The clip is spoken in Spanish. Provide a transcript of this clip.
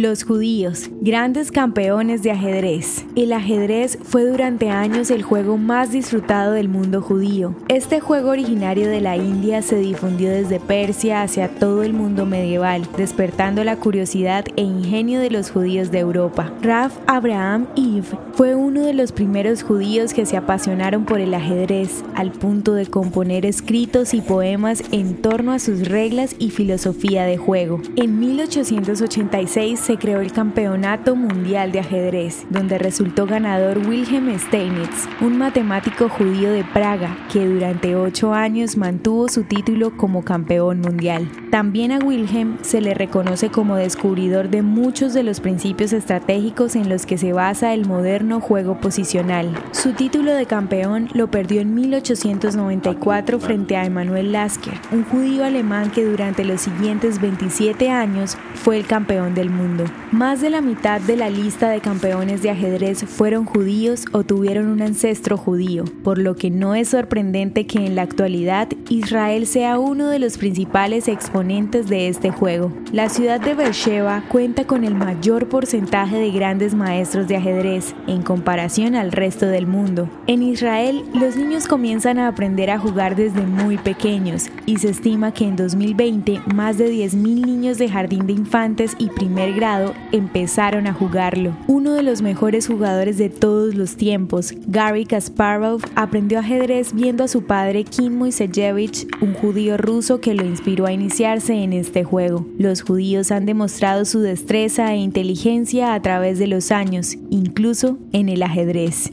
Los judíos, grandes campeones de ajedrez. El ajedrez fue durante años el juego más disfrutado del mundo judío. Este juego originario de la India se difundió desde Persia hacia todo el mundo medieval, despertando la curiosidad e ingenio de los judíos de Europa. Raf Abraham Eve fue uno de los primeros judíos que se apasionaron por el ajedrez, al punto de componer escritos y poemas en torno a sus reglas y filosofía de juego. En 1886 se creó el Campeonato Mundial de Ajedrez, donde resultó ganador Wilhelm Steinitz, un matemático judío de Praga que durante ocho años mantuvo su título como campeón mundial. También a Wilhelm se le reconoce como descubridor de muchos de los principios estratégicos en los que se basa el moderno juego posicional. Su título de campeón lo perdió en 1894 frente a Emanuel Lasker, un judío alemán que durante los siguientes 27 años fue el campeón del mundo. Más de la mitad de la lista de campeones de ajedrez fueron judíos o tuvieron un ancestro judío, por lo que no es sorprendente que en la actualidad Israel sea uno de los principales exponentes de este juego. La ciudad de Beersheba cuenta con el mayor porcentaje de grandes maestros de ajedrez en comparación al resto del mundo. En Israel, los niños comienzan a aprender a jugar desde muy pequeños y se estima que en 2020 más de 10.000 niños de jardín de infantes y primer empezaron a jugarlo. Uno de los mejores jugadores de todos los tiempos, Gary Kasparov, aprendió ajedrez viendo a su padre Kim Moisejevich, un judío ruso que lo inspiró a iniciarse en este juego. Los judíos han demostrado su destreza e inteligencia a través de los años, incluso en el ajedrez.